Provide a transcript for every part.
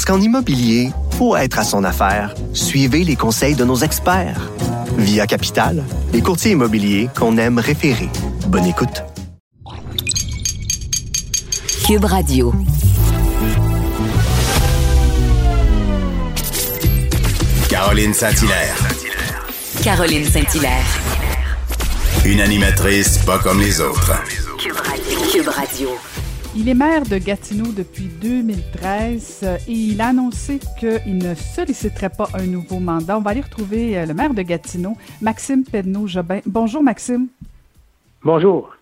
Parce qu'en immobilier, pour être à son affaire, suivez les conseils de nos experts. Via Capital, les courtiers immobiliers qu'on aime référer. Bonne écoute. Cube Radio. Caroline Saint-Hilaire. Caroline Saint-Hilaire. Une animatrice pas comme les autres. Cube Radio. Cube Radio. Il est maire de Gatineau depuis 2013 euh, et il a annoncé qu'il ne solliciterait pas un nouveau mandat. On va aller retrouver euh, le maire de Gatineau, Maxime Pedneau-Jobin. Bonjour, Maxime. Bonjour.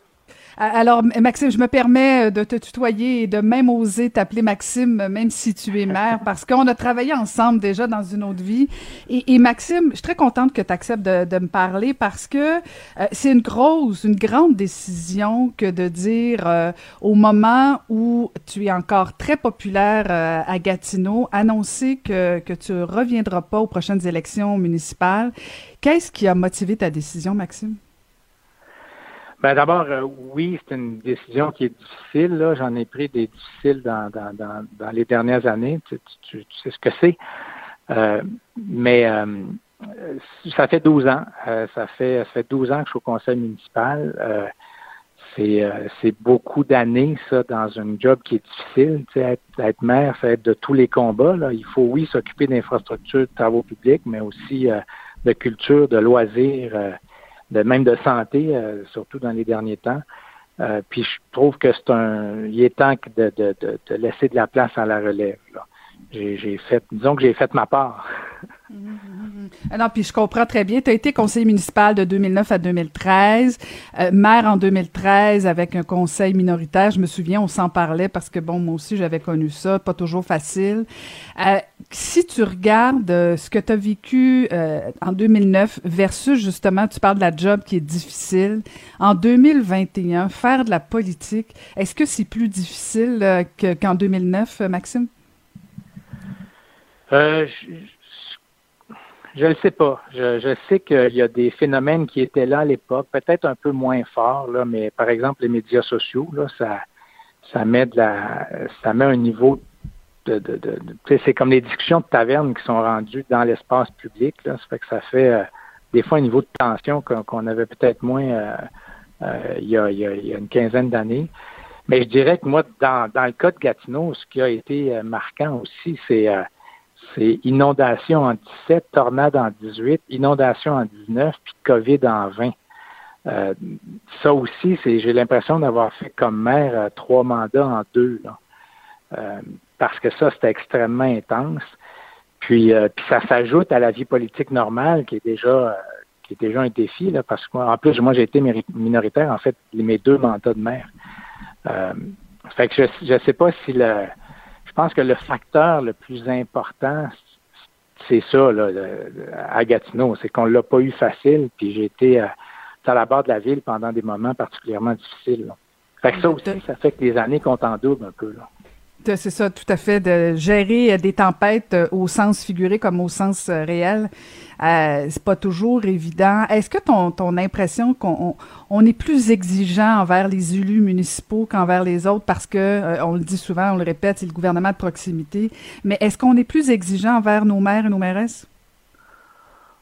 Alors, Maxime, je me permets euh, de te tutoyer et de même oser t'appeler Maxime, même si tu es maire, parce qu'on a travaillé ensemble déjà dans une autre vie. Et, Maxime, je suis très contente que tu acceptes de, me parler parce que euh, c'est une grosse, une grande décision que de dire euh, au moment où tu es encore très populaire à Gatineau, annoncer que, que tu reviendras pas aux prochaines élections municipales. Qu'est-ce qui a motivé ta décision, Maxime? Ben d'abord, euh, oui, c'est une décision qui est difficile. Là. J'en ai pris des difficiles dans, dans, dans, dans les dernières années. Tu, sais ce que c'est. Euh, mais euh, ça fait 12 ans. ça fait ça fait 12 ans que je suis au conseil municipal. c'est c'est beaucoup d'années, ça, dans un job qui est difficile. Tu sais, être, être maire, c'est être de tous les combats. Là. Il faut, oui, s'occuper d'infrastructures, de travaux publics, mais aussi de culture, de loisirs de même de santé, euh, surtout dans les derniers temps. Euh, puis je trouve que c'est un, il est temps de, de, de, de, laisser de la place à la relève. J'ai fait, disons que j'ai fait ma part. Ah non, puis je comprends très bien. Tu as été conseiller municipal de 2009 à 2013, euh, maire en 2013 avec un conseil minoritaire. Je me souviens, on s'en parlait parce que, bon, moi aussi, j'avais connu ça, pas toujours facile. Euh, si tu regardes euh, ce que tu as vécu en 2009 versus, justement, tu parles de la job qui est difficile, en 2021, faire de la politique, est-ce que c'est plus difficile qu'en 2009, Maxime? Je ne sais pas. Je, sais qu'il y a des phénomènes qui étaient là à l'époque, peut-être un peu moins forts, là, mais par exemple les médias sociaux, ça, met de la, ça met un niveau de, c'est comme les discussions de taverne qui sont rendues dans l'espace public. Là, ça fait que ça fait euh, des fois un niveau de tension qu'on avait peut-être moins euh, euh, il, y a, il, y a, une quinzaine d'années. Mais je dirais que moi, dans, dans le cas de Gatineau, ce qui a été marquant aussi, c'est c'est inondation en 17, tornade en 18, inondation en 19, puis COVID en 20. Euh, ça aussi, c'est j'ai l'impression d'avoir fait comme maire euh, trois mandats en deux. Là. Euh, parce que ça, c'était extrêmement intense. Puis, puis ça s'ajoute à la vie politique normale qui est déjà qui est déjà un défi, là, parce que moi, en plus, moi, j'ai été minoritaire, en fait, mes deux mandats de maire. fait que je ne sais pas si le pense que le facteur le plus important, c'est ça, là, à Gatineau, c'est qu'on l'a pas eu facile, puis j'ai été à, la barre de la ville pendant des moments particulièrement difficiles. Fait que ça aussi, ça fait que les années comptent en double un peu. Là. C'est ça, tout à fait, de gérer des tempêtes euh, au sens figuré comme au sens euh, réel. Euh, c'est pas toujours évident. Est-ce que ton, impression qu'on on est plus exigeant envers les élus municipaux qu'envers les autres? Parce que euh, on le dit souvent, on le répète, c'est le gouvernement de proximité. Mais est-ce qu'on est plus exigeant envers nos maires et nos mairesses?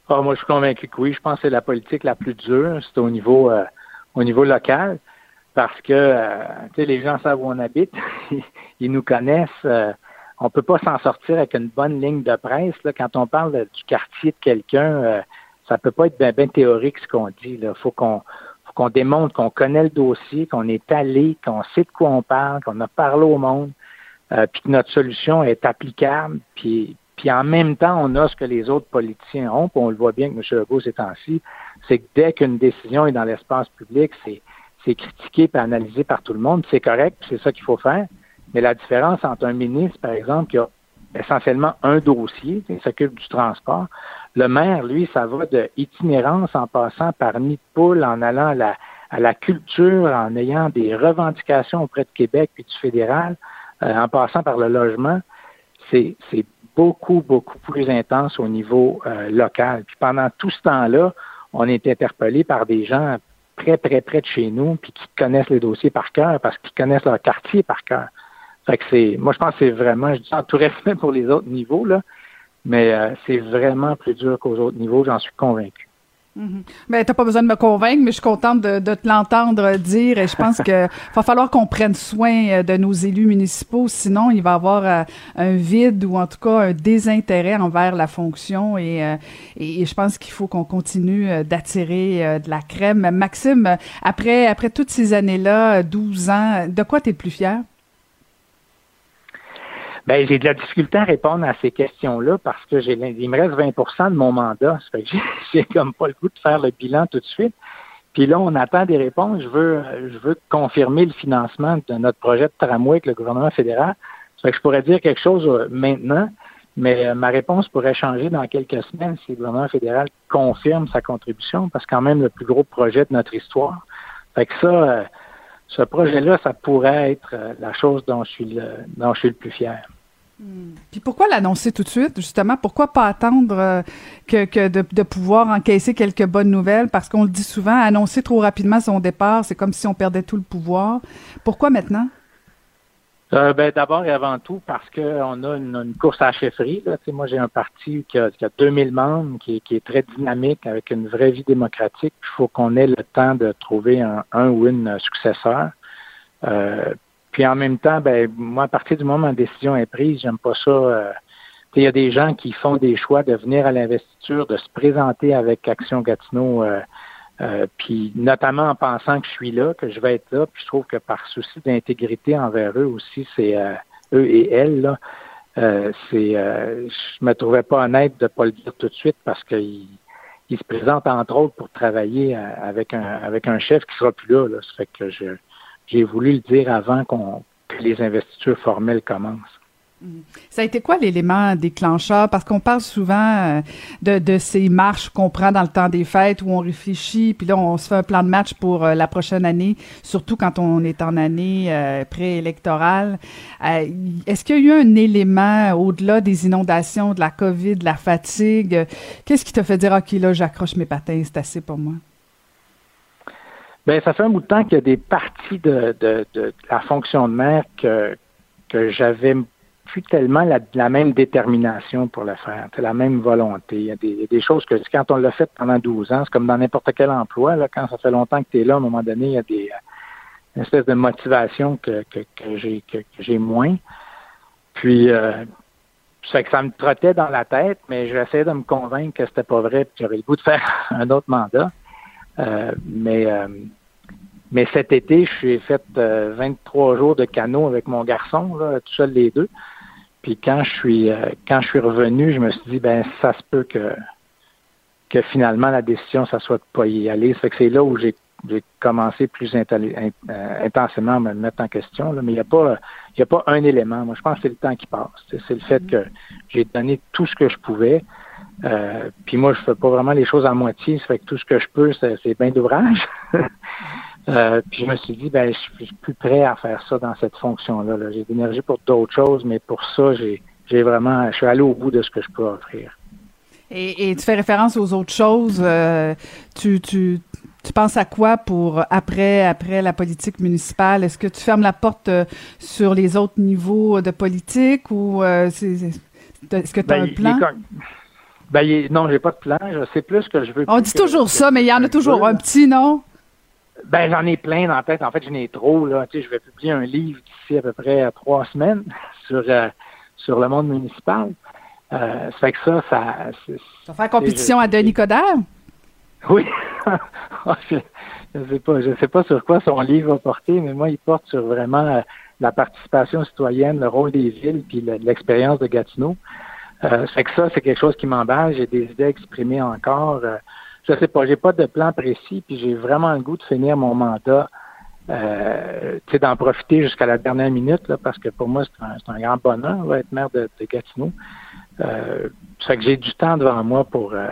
Ah, moi, je suis convaincu que oui. Je pense que c'est la politique la plus dure. C'est au niveau au niveau local parce que euh, les gens savent où on habite, ils nous connaissent. Euh, on peut pas s'en sortir avec une bonne ligne de presse. Là, quand on parle du quartier de quelqu'un, euh, ça peut pas être bien théorique ce qu'on dit. Il faut qu'on qu'on démontre qu'on connaît le dossier, qu'on est allé, qu'on sait de quoi on parle, qu'on a parlé au monde, euh, puis que notre solution est applicable, puis puis en même temps, on a ce que les autres politiciens ont, puis on le voit bien que M. Legault ces temps-ci, c'est que dès qu'une décision est dans l'espace public, c'est c'est critiqué et analysé par tout le monde, c'est correct, c'est ça qu'il faut faire. Mais la différence entre un ministre, par exemple, qui a essentiellement un dossier, il s'occupe du transport. Le maire, lui, ça va de itinérance en passant par nid de poule, en allant à la, culture, en ayant des revendications auprès de Québec puis du fédéral, euh, en passant par le logement. C'est beaucoup, beaucoup plus intense au niveau euh, local. Puis pendant tout ce temps-là, on est interpellé par des gens très, très près de chez nous, puis qui connaissent les dossiers par cœur, parce qu'ils connaissent leur quartier par cœur. Fait que c'est, moi, je pense que c'est vraiment, je dis en tout respect pour les autres niveaux, là, mais euh, c'est vraiment plus dur qu'aux autres niveaux, j'en suis convaincu. Mm Mais t'as pas besoin de me convaincre, mais je suis contente de, de te l'entendre dire et je pense que va falloir qu'on prenne soin euh, de nos élus municipaux, sinon il va y avoir euh, un vide ou en tout cas un désintérêt envers la fonction et, et, je pense qu'il faut qu'on continue d'attirer de la crème. Maxime, après après toutes ces années-là, 12 ans, de quoi tu es plus fier? Ben, j'ai de la difficulté à répondre à ces questions-là parce que j'ai il me reste 20% de mon mandat. Ça fait que j'ai comme pas le goût de faire le bilan tout de suite. Puis là, on attend des réponses. Je veux, je veux confirmer le financement de notre projet de tramway avec le gouvernement fédéral. Ça fait que je pourrais dire quelque chose euh, maintenant, mais euh, ma réponse pourrait changer dans quelques semaines si le gouvernement fédéral confirme sa contribution, parce que quand même le plus gros projet de notre histoire. Fait que ça, euh, ce projet-là, ça pourrait être la chose dont je suis le, dont je suis le plus fier. Hmm. Puis pourquoi l'annoncer tout de suite, justement? Pourquoi pas attendre euh, que, de, pouvoir encaisser quelques bonnes nouvelles? Parce qu'on le dit souvent, annoncer trop rapidement son départ, c'est comme si on perdait tout le pouvoir. Pourquoi maintenant? Euh, ben, D'abord et avant tout, parce qu'on a une, course à la chefferie. Là. moi, j'ai un parti qui a, qui a 2000 membres, qui, est très dynamique, avec une vraie vie démocratique. Il faut qu'on ait le temps de trouver un, un ou une successeur. Euh, puis en même temps, ben moi, à partir du moment où ma décision est prise, j'aime pas ça. Euh, il y a des gens qui font des choix de venir à l'investiture, de se présenter avec Action Gatineau, euh, euh, puis notamment en pensant que je suis là, que je vais être là. Puis je trouve que par souci d'intégrité envers eux aussi, c'est eux et elles là. c'est, je me trouvais pas honnête de pas le dire tout de suite parce qu'ils se présentent entre autres pour travailler avec un avec un chef qui sera plus là. là. Ça fait que je j'ai voulu le dire avant qu'on, que les investitures formelles commencent. Mm. Ça a été quoi l'élément déclencheur? Parce qu'on parle souvent euh, de, de, ces marches qu'on prend dans le temps des fêtes où on réfléchit, puis là, on se fait un plan de match pour euh, la prochaine année, surtout quand on est en année euh, préélectorale. Est-ce qu'il y a eu un élément au-delà des inondations, de la COVID, de la fatigue? Qu'est-ce qui t'a fait dire, OK, là, j'accroche mes patins, c'est assez pour moi? Ben, ça fait un bout de temps qu'il y a des parties de, la fonction de maire que, que j'avais plus tellement la, la, même détermination pour le faire, la même volonté. Il y a des, choses que quand on l'a fait pendant 12 ans, c'est comme dans n'importe quel emploi, quand ça fait longtemps que tu es là, à un moment donné, il y a des une espèce de motivation que, que, que j'ai que, moins. Puis euh, ça que ça me trottait dans la tête, mais j'essayais de me convaincre que c'était pas vrai, puis j'aurais le goût de faire un autre mandat. Euh, mais euh, mais cet été, je suis fait 23 euh, jours de canot avec mon garçon, là, tout seul les deux. Puis quand je suis quand je suis revenu, je me suis dit ben ça se peut que que finalement la décision ça soit de pas y aller. Ça fait que c'est là où j'ai j'ai commencé plus intensément à me mettre en question. Là. Mais il n'y a pas il y a pas un élément. Moi, je pense que c'est le temps qui passe. C'est le fait que j'ai donné tout ce que je pouvais. Euh, puis moi, je fais pas vraiment les choses à moitié. Ça fait que tout ce que je peux, c'est bien d'ouvrage. euh, puis je me suis dit, ben, je suis plus prêt à faire ça dans cette fonction-là. -là, j'ai de l'énergie pour d'autres choses, mais pour ça, j'ai vraiment, je suis allé au bout de ce que je peux offrir. Et, et tu fais référence aux autres choses. Euh, tu, tu, tu penses à quoi pour après après la politique municipale? Est-ce que tu fermes la porte euh, sur les autres niveaux de politique ou euh, est-ce que tu as ben, un plan? Ben, non, j'ai pas de plan. Je sais plus que je veux. On dit toujours ça, mais il y en a toujours un petit, non? Ben, j'en ai plein dans la tête. En fait, j'en ai trop, là. Tu sais, je vais publier un livre d'ici à peu près trois semaines sur, euh, sur le monde municipal. Euh, ça fait que ça, ça. Ça fait compétition à Denis Coderre? Oui. je, ne sais pas. Je sais pas sur quoi son livre va porter, mais moi, il porte sur vraiment euh, la participation citoyenne, le rôle des villes, puis l'expérience de Gatineau. Euh, fait que ça, c'est quelque chose qui m'emballe. J'ai des idées exprimées encore. Euh, je sais pas, j'ai pas de plan précis, puis j'ai vraiment le goût de finir mon mandat euh, d'en profiter jusqu'à la dernière minute, là, parce que pour moi, c'est un, grand bonheur là, être maire de, de Gatineau. Euh, ça que j'ai du temps devant moi pour, euh,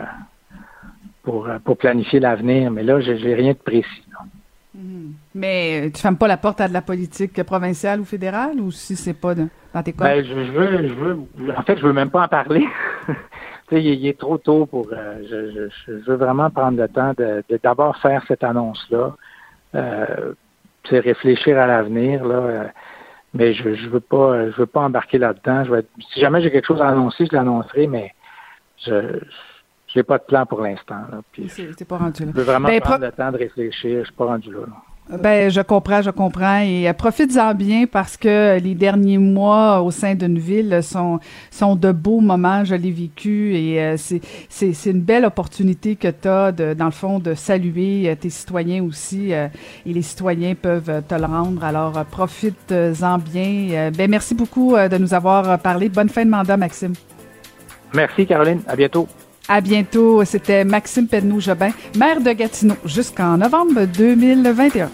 pour, euh, pour planifier l'avenir, mais là, j'ai rien de précis. Mm-hmm. Mais tu fermes pas la porte à de la politique provinciale ou fédérale ou si c'est pas dans tes cas? Ben, je, veux, je veux, en fait, je veux même pas en parler. il, est trop tôt pour. Euh, je, je, veux vraiment prendre le temps de d'abord faire cette annonce-là. Euh, réfléchir à l'avenir là. Euh, mais je, je veux pas, je veux pas embarquer là-dedans. Si jamais j'ai quelque chose à annoncer, je l'annoncerai, mais je j'ai pas de plan pour l'instant. C'est pas rendu là. Je veux vraiment ben, prendre le temps de réfléchir. Je suis pas rendu là. Ben, je comprends, je comprends. Et euh, profites-en bien parce que les derniers mois au sein d'une ville sont, sont de beaux moments. Je l'ai vécu et euh, c'est, c'est, c'est une belle opportunité que tu as, de, dans le fond, de saluer euh, tes citoyens aussi. et les citoyens peuvent te le rendre. Alors, profites-en bien. ben, merci beaucoup de nous avoir parlé. Bonne fin de mandat, Maxime. Merci, Caroline. À bientôt. À bientôt. C'était Maxime Pedneau-Jobin, maire de Gatineau jusqu'en novembre 2021.